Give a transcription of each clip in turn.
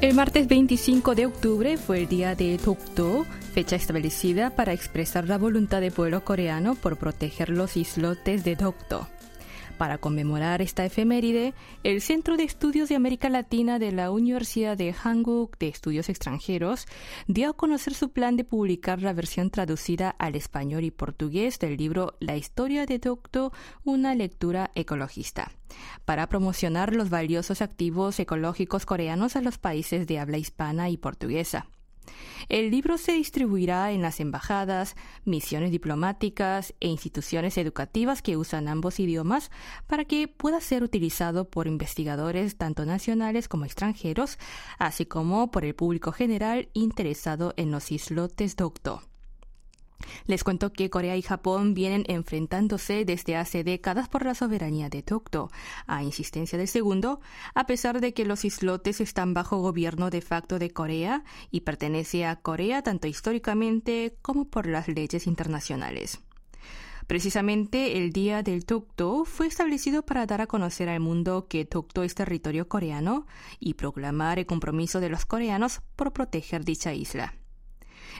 El martes 25 de octubre fue el día de Dokdo, fecha establecida para expresar la voluntad del pueblo coreano por proteger los islotes de Dokdo. Para conmemorar esta efeméride, el Centro de Estudios de América Latina de la Universidad de Hanguk de Estudios Extranjeros dio a conocer su plan de publicar la versión traducida al español y portugués del libro La historia de Dokdo, una lectura ecologista, para promocionar los valiosos activos ecológicos coreanos a los países de habla hispana y portuguesa. El libro se distribuirá en las embajadas, misiones diplomáticas e instituciones educativas que usan ambos idiomas para que pueda ser utilizado por investigadores tanto nacionales como extranjeros, así como por el público general interesado en los islotes Dokdo. Les cuento que Corea y Japón vienen enfrentándose desde hace décadas por la soberanía de Dokdo, a insistencia del segundo, a pesar de que los islotes están bajo gobierno de facto de Corea y pertenece a Corea tanto históricamente como por las leyes internacionales. Precisamente el Día del Dokdo fue establecido para dar a conocer al mundo que Dokdo es territorio coreano y proclamar el compromiso de los coreanos por proteger dicha isla.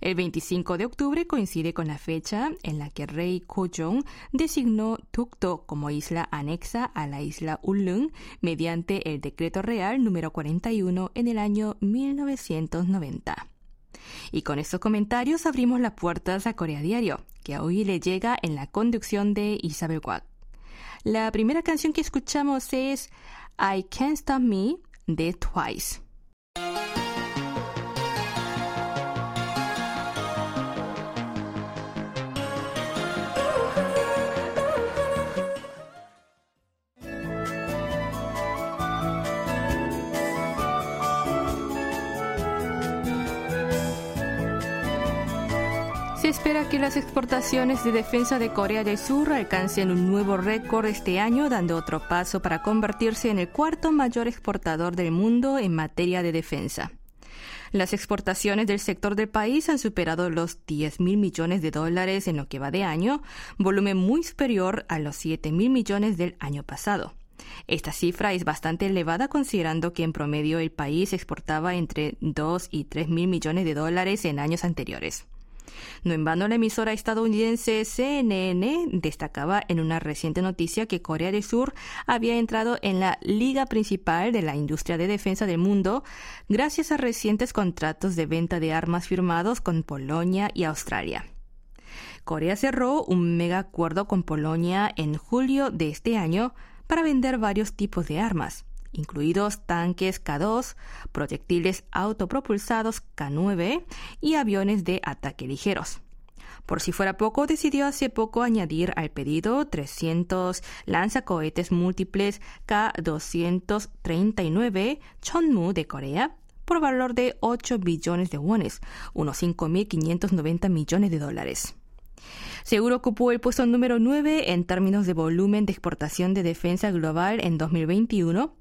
El 25 de octubre coincide con la fecha en la que el rey Kojong designó Tukto como isla anexa a la isla Ulung mediante el decreto real número 41 en el año 1990. Y con estos comentarios abrimos las puertas a Corea Diario, que hoy le llega en la conducción de Isabel Watt. La primera canción que escuchamos es I Can't Stop Me de Twice. Se espera que las exportaciones de defensa de Corea del Sur alcancen un nuevo récord este año, dando otro paso para convertirse en el cuarto mayor exportador del mundo en materia de defensa. Las exportaciones del sector del país han superado los 10 mil millones de dólares en lo que va de año, volumen muy superior a los 7 mil millones del año pasado. Esta cifra es bastante elevada considerando que en promedio el país exportaba entre 2 y 3 mil millones de dólares en años anteriores. No en vano, la emisora estadounidense CNN destacaba en una reciente noticia que Corea del Sur había entrado en la liga principal de la industria de defensa del mundo gracias a recientes contratos de venta de armas firmados con Polonia y Australia. Corea cerró un mega acuerdo con Polonia en julio de este año para vender varios tipos de armas incluidos tanques K-2, proyectiles autopropulsados K-9 y aviones de ataque ligeros. Por si fuera poco, decidió hace poco añadir al pedido 300 lanzacohetes múltiples K-239 Chonmu de Corea por valor de 8 billones de wones, unos 5.590 millones de dólares. Seguro ocupó el puesto número 9 en términos de volumen de exportación de defensa global en 2021,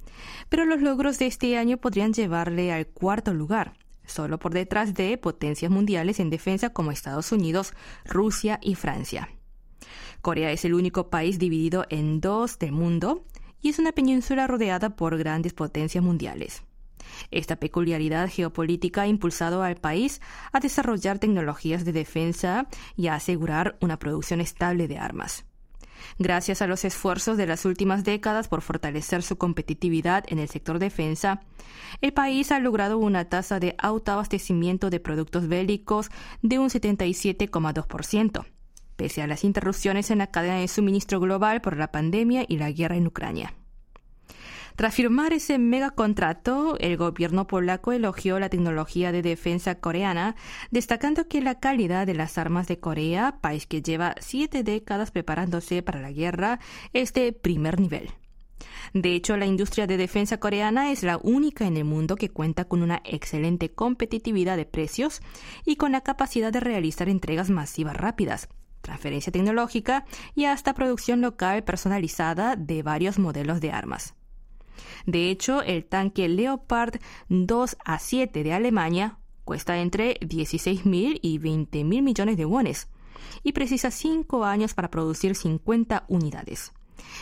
pero los logros de este año podrían llevarle al cuarto lugar, solo por detrás de potencias mundiales en defensa como Estados Unidos, Rusia y Francia. Corea es el único país dividido en dos del mundo y es una península rodeada por grandes potencias mundiales. Esta peculiaridad geopolítica ha impulsado al país a desarrollar tecnologías de defensa y a asegurar una producción estable de armas. Gracias a los esfuerzos de las últimas décadas por fortalecer su competitividad en el sector defensa, el país ha logrado una tasa de autoabastecimiento de productos bélicos de un 77,2%, pese a las interrupciones en la cadena de suministro global por la pandemia y la guerra en Ucrania. Tras firmar ese megacontrato, el gobierno polaco elogió la tecnología de defensa coreana, destacando que la calidad de las armas de Corea, país que lleva siete décadas preparándose para la guerra, es de primer nivel. De hecho, la industria de defensa coreana es la única en el mundo que cuenta con una excelente competitividad de precios y con la capacidad de realizar entregas masivas rápidas, transferencia tecnológica y hasta producción local personalizada de varios modelos de armas. De hecho, el tanque Leopard 2 a 7 de Alemania cuesta entre 16.000 y 20.000 millones de wones y precisa 5 años para producir 50 unidades.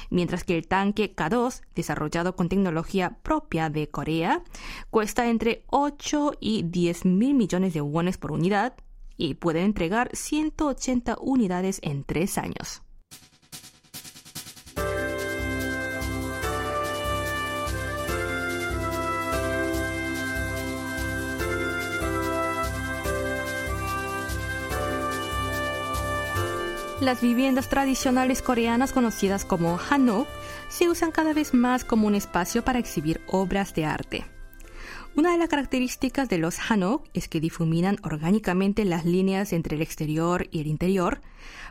mientras que el tanque K2, desarrollado con tecnología propia de Corea, cuesta entre 8 y 10 mil millones de wones por unidad y puede entregar 180 unidades en tres años. Las viviendas tradicionales coreanas conocidas como hanok se usan cada vez más como un espacio para exhibir obras de arte. Una de las características de los hanok es que difuminan orgánicamente las líneas entre el exterior y el interior,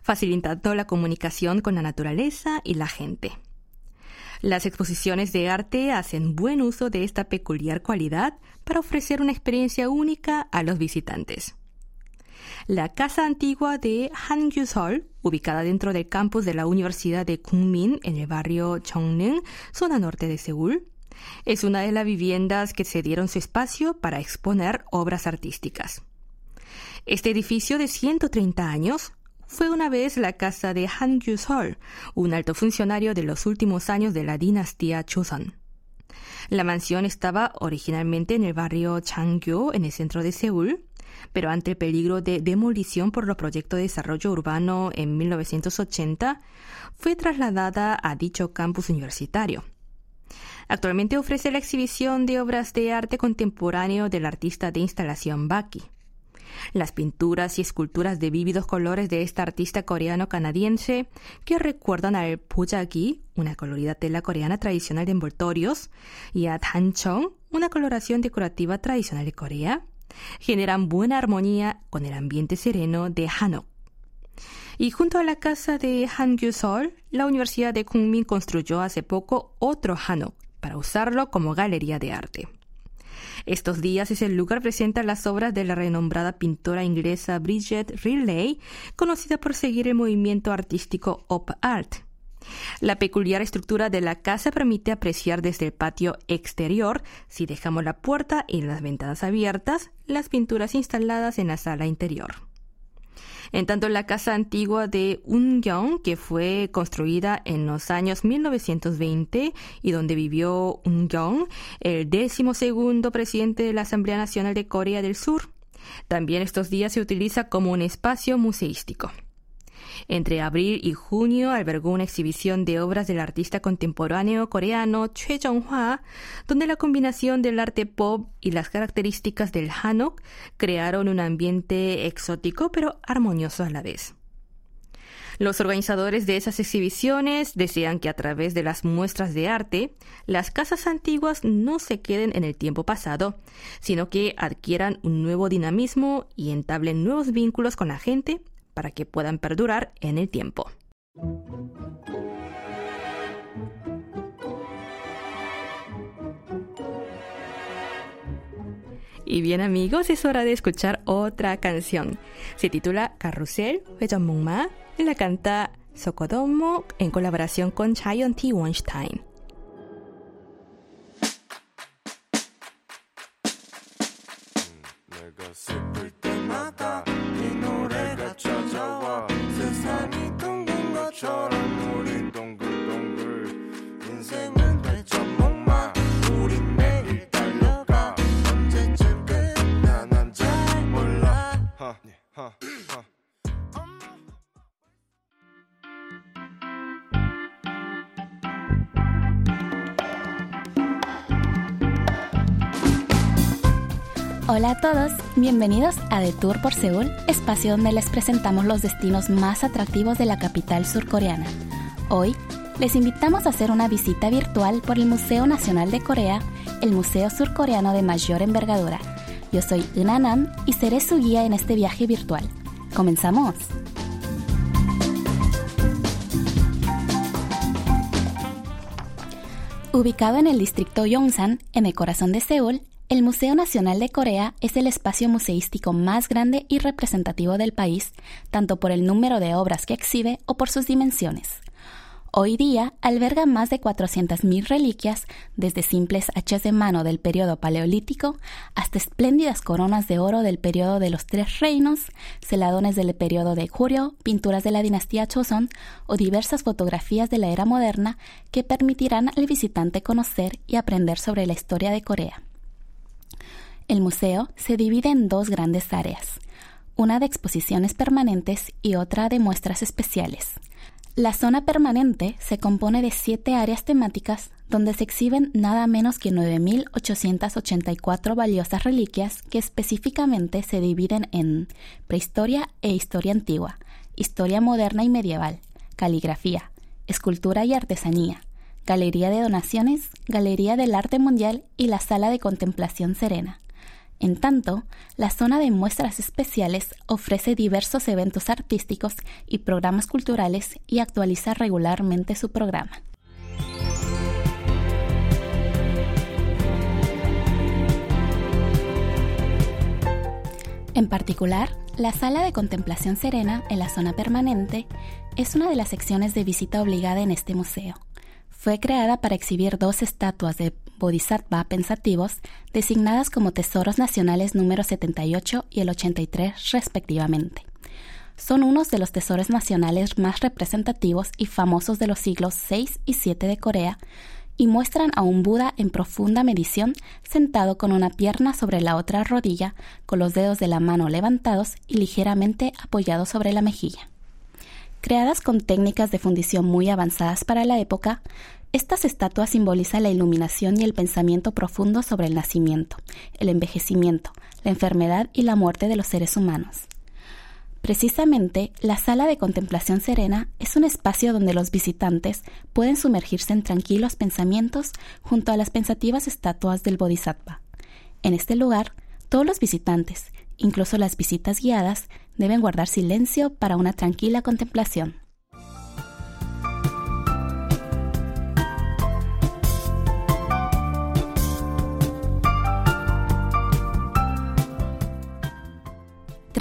facilitando la comunicación con la naturaleza y la gente. Las exposiciones de arte hacen buen uso de esta peculiar cualidad para ofrecer una experiencia única a los visitantes. La casa antigua de Hangyu-seol, ubicada dentro del campus de la Universidad de Kungmin en el barrio Chongneung, zona norte de Seúl, es una de las viviendas que cedieron su espacio para exponer obras artísticas. Este edificio de 130 años fue una vez la casa de Han Gyu-sol, un alto funcionario de los últimos años de la dinastía Choson. La mansión estaba originalmente en el barrio Changgyo, en el centro de Seúl, pero ante el peligro de demolición por los proyectos de desarrollo urbano en 1980, fue trasladada a dicho campus universitario. Actualmente ofrece la exhibición de obras de arte contemporáneo del artista de instalación Baki. Las pinturas y esculturas de vívidos colores de este artista coreano-canadiense, que recuerdan al pujagi, una colorida tela coreana tradicional de envoltorios, y a tanchong, una coloración decorativa tradicional de Corea, generan buena armonía con el ambiente sereno de Hanok. Y junto a la casa de Hangyu-seol, la Universidad de Kunmin construyó hace poco otro Hanok para usarlo como galería de arte. Estos días ese lugar presenta las obras de la renombrada pintora inglesa Bridget Riley, conocida por seguir el movimiento artístico Op Art. La peculiar estructura de la casa permite apreciar desde el patio exterior, si dejamos la puerta y las ventanas abiertas, las pinturas instaladas en la sala interior. En tanto, la casa antigua de Ungyong, que fue construida en los años 1920 y donde vivió Ungyong, el décimo segundo presidente de la Asamblea Nacional de Corea del Sur, también estos días se utiliza como un espacio museístico. Entre abril y junio albergó una exhibición de obras del artista contemporáneo coreano Choi Jong-hwa, donde la combinación del arte pop y las características del Hanok crearon un ambiente exótico pero armonioso a la vez. Los organizadores de esas exhibiciones desean que a través de las muestras de arte, las casas antiguas no se queden en el tiempo pasado, sino que adquieran un nuevo dinamismo y entablen nuevos vínculos con la gente para que puedan perdurar en el tiempo. Y bien amigos, es hora de escuchar otra canción. Se titula Carrusel, Ma y la canta Sokodomo en colaboración con Chayon T. Weinstein. Hola a todos, bienvenidos a The Tour por Seúl, espacio donde les presentamos los destinos más atractivos de la capital surcoreana. Hoy les invitamos a hacer una visita virtual por el Museo Nacional de Corea, el museo surcoreano de mayor envergadura. Yo soy Nam y seré su guía en este viaje virtual. ¡Comenzamos! Ubicado en el distrito Yongsan, en el corazón de Seúl, el Museo Nacional de Corea es el espacio museístico más grande y representativo del país, tanto por el número de obras que exhibe o por sus dimensiones. Hoy día alberga más de 400.000 reliquias, desde simples hachas de mano del periodo paleolítico hasta espléndidas coronas de oro del periodo de los Tres Reinos, celadones del periodo de Goryeo, pinturas de la dinastía Joseon o diversas fotografías de la era moderna que permitirán al visitante conocer y aprender sobre la historia de Corea. El museo se divide en dos grandes áreas, una de exposiciones permanentes y otra de muestras especiales. La zona permanente se compone de siete áreas temáticas donde se exhiben nada menos que 9.884 valiosas reliquias que específicamente se dividen en prehistoria e historia antigua, historia moderna y medieval, caligrafía, escultura y artesanía, galería de donaciones, galería del arte mundial y la sala de contemplación serena. En tanto, la zona de muestras especiales ofrece diversos eventos artísticos y programas culturales y actualiza regularmente su programa. En particular, la sala de contemplación serena en la zona permanente es una de las secciones de visita obligada en este museo. Fue creada para exhibir dos estatuas de bodhisattva pensativos designadas como tesoros nacionales número 78 y el 83 respectivamente. Son unos de los tesoros nacionales más representativos y famosos de los siglos VI y VII de Corea y muestran a un Buda en profunda medición sentado con una pierna sobre la otra rodilla, con los dedos de la mano levantados y ligeramente apoyados sobre la mejilla. Creadas con técnicas de fundición muy avanzadas para la época, estas estatuas simbolizan la iluminación y el pensamiento profundo sobre el nacimiento, el envejecimiento, la enfermedad y la muerte de los seres humanos. Precisamente, la sala de contemplación serena es un espacio donde los visitantes pueden sumergirse en tranquilos pensamientos junto a las pensativas estatuas del Bodhisattva. En este lugar, todos los visitantes, incluso las visitas guiadas, deben guardar silencio para una tranquila contemplación.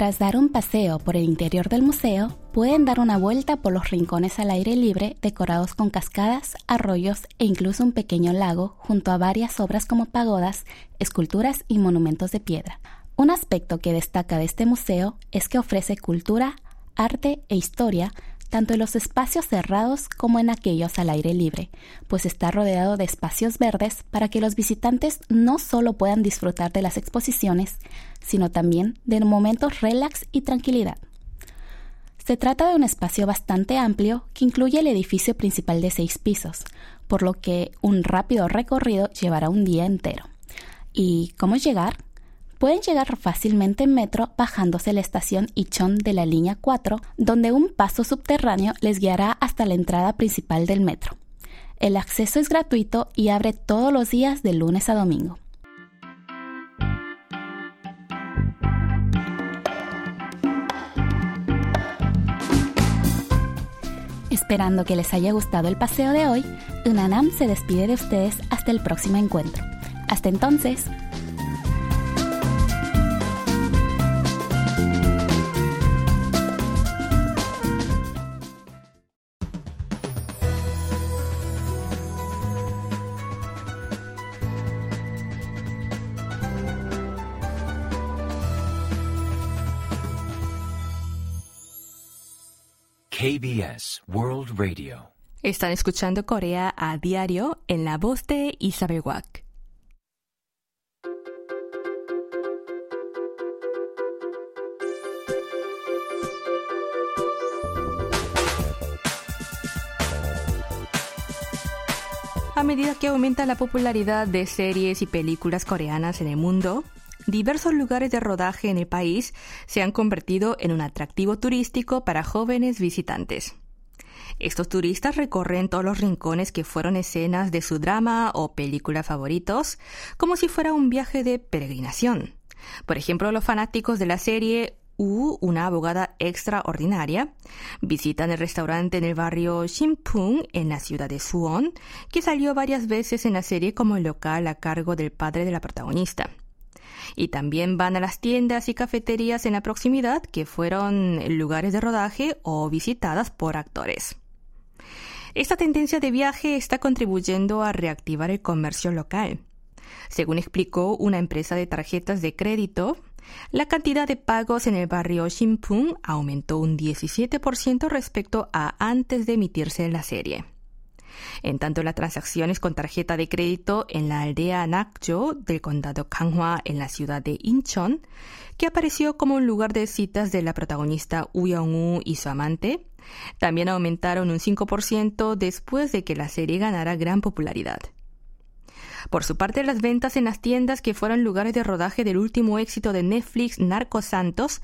Tras dar un paseo por el interior del museo, pueden dar una vuelta por los rincones al aire libre decorados con cascadas, arroyos e incluso un pequeño lago junto a varias obras como pagodas, esculturas y monumentos de piedra. Un aspecto que destaca de este museo es que ofrece cultura, arte e historia tanto en los espacios cerrados como en aquellos al aire libre, pues está rodeado de espacios verdes para que los visitantes no solo puedan disfrutar de las exposiciones, sino también de momentos relax y tranquilidad. Se trata de un espacio bastante amplio que incluye el edificio principal de seis pisos, por lo que un rápido recorrido llevará un día entero. ¿Y cómo llegar? Pueden llegar fácilmente en metro bajándose la estación Ichon de la línea 4, donde un paso subterráneo les guiará hasta la entrada principal del metro. El acceso es gratuito y abre todos los días de lunes a domingo. Esperando que les haya gustado el paseo de hoy, Unanam se despide de ustedes hasta el próximo encuentro. Hasta entonces, KBS World Radio. Están escuchando Corea a diario en la voz de Isabel Wack. A medida que aumenta la popularidad de series y películas coreanas en el mundo, diversos lugares de rodaje en el país se han convertido en un atractivo turístico para jóvenes visitantes. Estos turistas recorren todos los rincones que fueron escenas de su drama o película favoritos, como si fuera un viaje de peregrinación. Por ejemplo, los fanáticos de la serie U, una abogada extraordinaria, visitan el restaurante en el barrio Shimpung, en la ciudad de Suwon, que salió varias veces en la serie como el local a cargo del padre de la protagonista y también van a las tiendas y cafeterías en la proximidad que fueron lugares de rodaje o visitadas por actores. Esta tendencia de viaje está contribuyendo a reactivar el comercio local. Según explicó una empresa de tarjetas de crédito, la cantidad de pagos en el barrio Shinpung aumentó un 17% respecto a antes de emitirse la serie. En tanto, las transacciones con tarjeta de crédito en la aldea Nakjo del condado Kanghwa en la ciudad de Incheon, que apareció como un lugar de citas de la protagonista Woo Young-woo y su amante, también aumentaron un 5% después de que la serie ganara gran popularidad. Por su parte, las ventas en las tiendas que fueron lugares de rodaje del último éxito de Netflix Narco Santos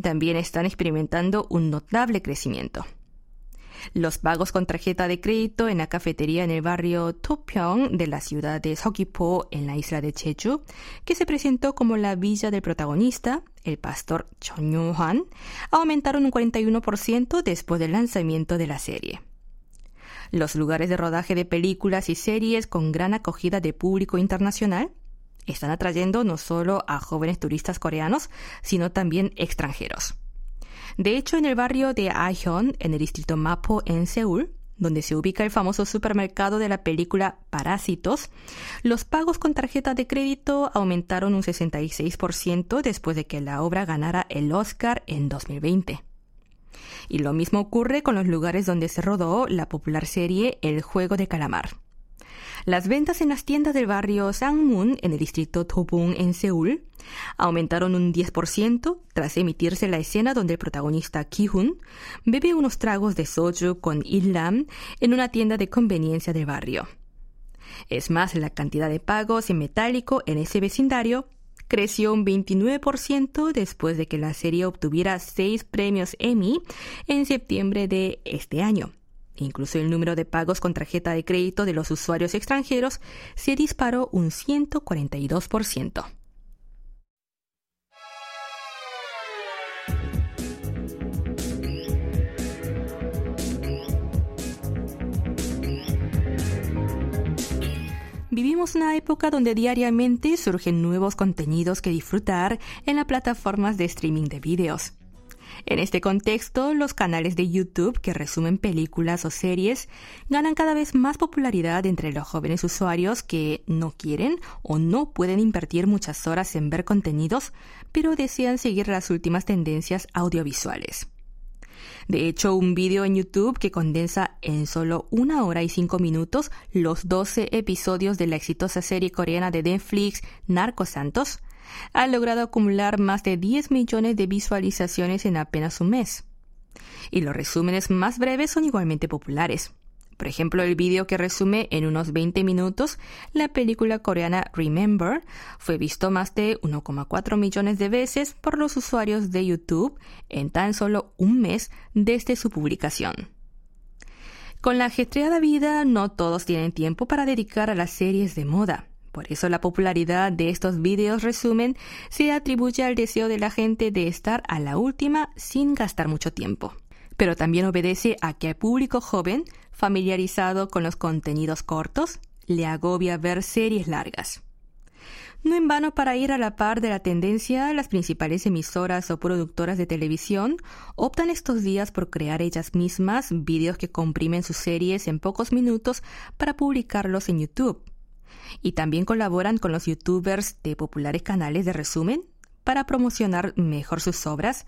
también están experimentando un notable crecimiento. Los pagos con tarjeta de crédito en la cafetería en el barrio Topyeong de la ciudad de Seogwipo en la isla de Jeju, que se presentó como la villa del protagonista, el pastor Chon Yoo-han, aumentaron un 41% después del lanzamiento de la serie. Los lugares de rodaje de películas y series con gran acogida de público internacional están atrayendo no solo a jóvenes turistas coreanos, sino también extranjeros. De hecho, en el barrio de Aeon, en el distrito Mapo, en Seúl, donde se ubica el famoso supermercado de la película Parásitos, los pagos con tarjeta de crédito aumentaron un 66% después de que la obra ganara el Oscar en 2020. Y lo mismo ocurre con los lugares donde se rodó la popular serie El juego de calamar. Las ventas en las tiendas del barrio Sangmun, en el distrito Tobung, en Seúl, aumentaron un 10% tras emitirse la escena donde el protagonista Ki-hun bebe unos tragos de soju con Il-lam en una tienda de conveniencia del barrio. Es más, la cantidad de pagos en metálico en ese vecindario creció un 29% después de que la serie obtuviera seis premios Emmy en septiembre de este año. Incluso el número de pagos con tarjeta de crédito de los usuarios extranjeros se disparó un 142%. Vivimos una época donde diariamente surgen nuevos contenidos que disfrutar en las plataformas de streaming de vídeos. En este contexto, los canales de YouTube que resumen películas o series ganan cada vez más popularidad entre los jóvenes usuarios que no quieren o no pueden invertir muchas horas en ver contenidos, pero desean seguir las últimas tendencias audiovisuales. De hecho, un vídeo en YouTube que condensa en solo una hora y cinco minutos los 12 episodios de la exitosa serie coreana de Netflix Narco Santos ha logrado acumular más de 10 millones de visualizaciones en apenas un mes. Y los resúmenes más breves son igualmente populares. Por ejemplo, el vídeo que resume en unos 20 minutos la película coreana Remember fue visto más de 1,4 millones de veces por los usuarios de YouTube en tan solo un mes desde su publicación. Con la ajetreada vida, no todos tienen tiempo para dedicar a las series de moda. Por eso la popularidad de estos vídeos resumen se atribuye al deseo de la gente de estar a la última sin gastar mucho tiempo. Pero también obedece a que al público joven familiarizado con los contenidos cortos, le agobia ver series largas. No en vano para ir a la par de la tendencia, las principales emisoras o productoras de televisión optan estos días por crear ellas mismas vídeos que comprimen sus series en pocos minutos para publicarlos en YouTube. Y también colaboran con los youtubers de populares canales de resumen para promocionar mejor sus obras,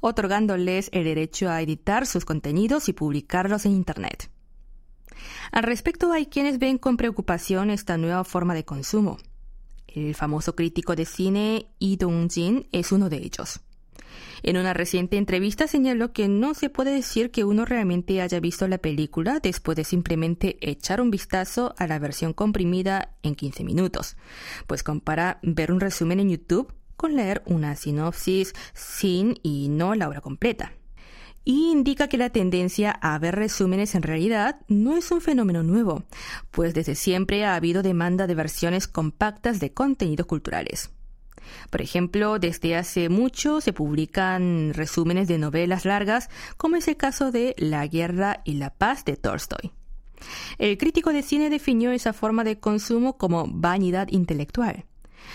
otorgándoles el derecho a editar sus contenidos y publicarlos en Internet. Al respecto, hay quienes ven con preocupación esta nueva forma de consumo. El famoso crítico de cine Lee Dong-jin es uno de ellos. En una reciente entrevista señaló que no se puede decir que uno realmente haya visto la película después de simplemente echar un vistazo a la versión comprimida en 15 minutos, pues compara ver un resumen en YouTube con leer una sinopsis sin y no la obra completa y indica que la tendencia a ver resúmenes en realidad no es un fenómeno nuevo, pues desde siempre ha habido demanda de versiones compactas de contenidos culturales. Por ejemplo, desde hace mucho se publican resúmenes de novelas largas, como es el caso de La guerra y la paz de Tolstoy. El crítico de cine definió esa forma de consumo como vanidad intelectual.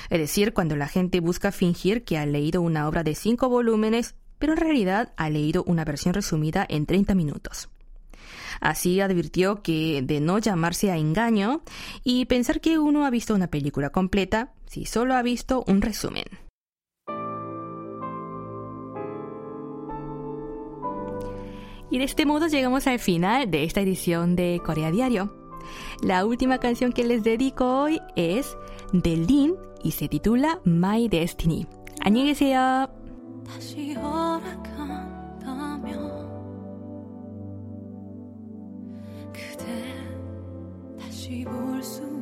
Es decir, cuando la gente busca fingir que ha leído una obra de cinco volúmenes pero en realidad ha leído una versión resumida en 30 minutos. Así advirtió que de no llamarse a engaño y pensar que uno ha visto una película completa si solo ha visto un resumen. Y de este modo llegamos al final de esta edición de Corea Diario. La última canción que les dedico hoy es de Lin y se titula My Destiny. 안녕히 계세요. 다시 볼 수.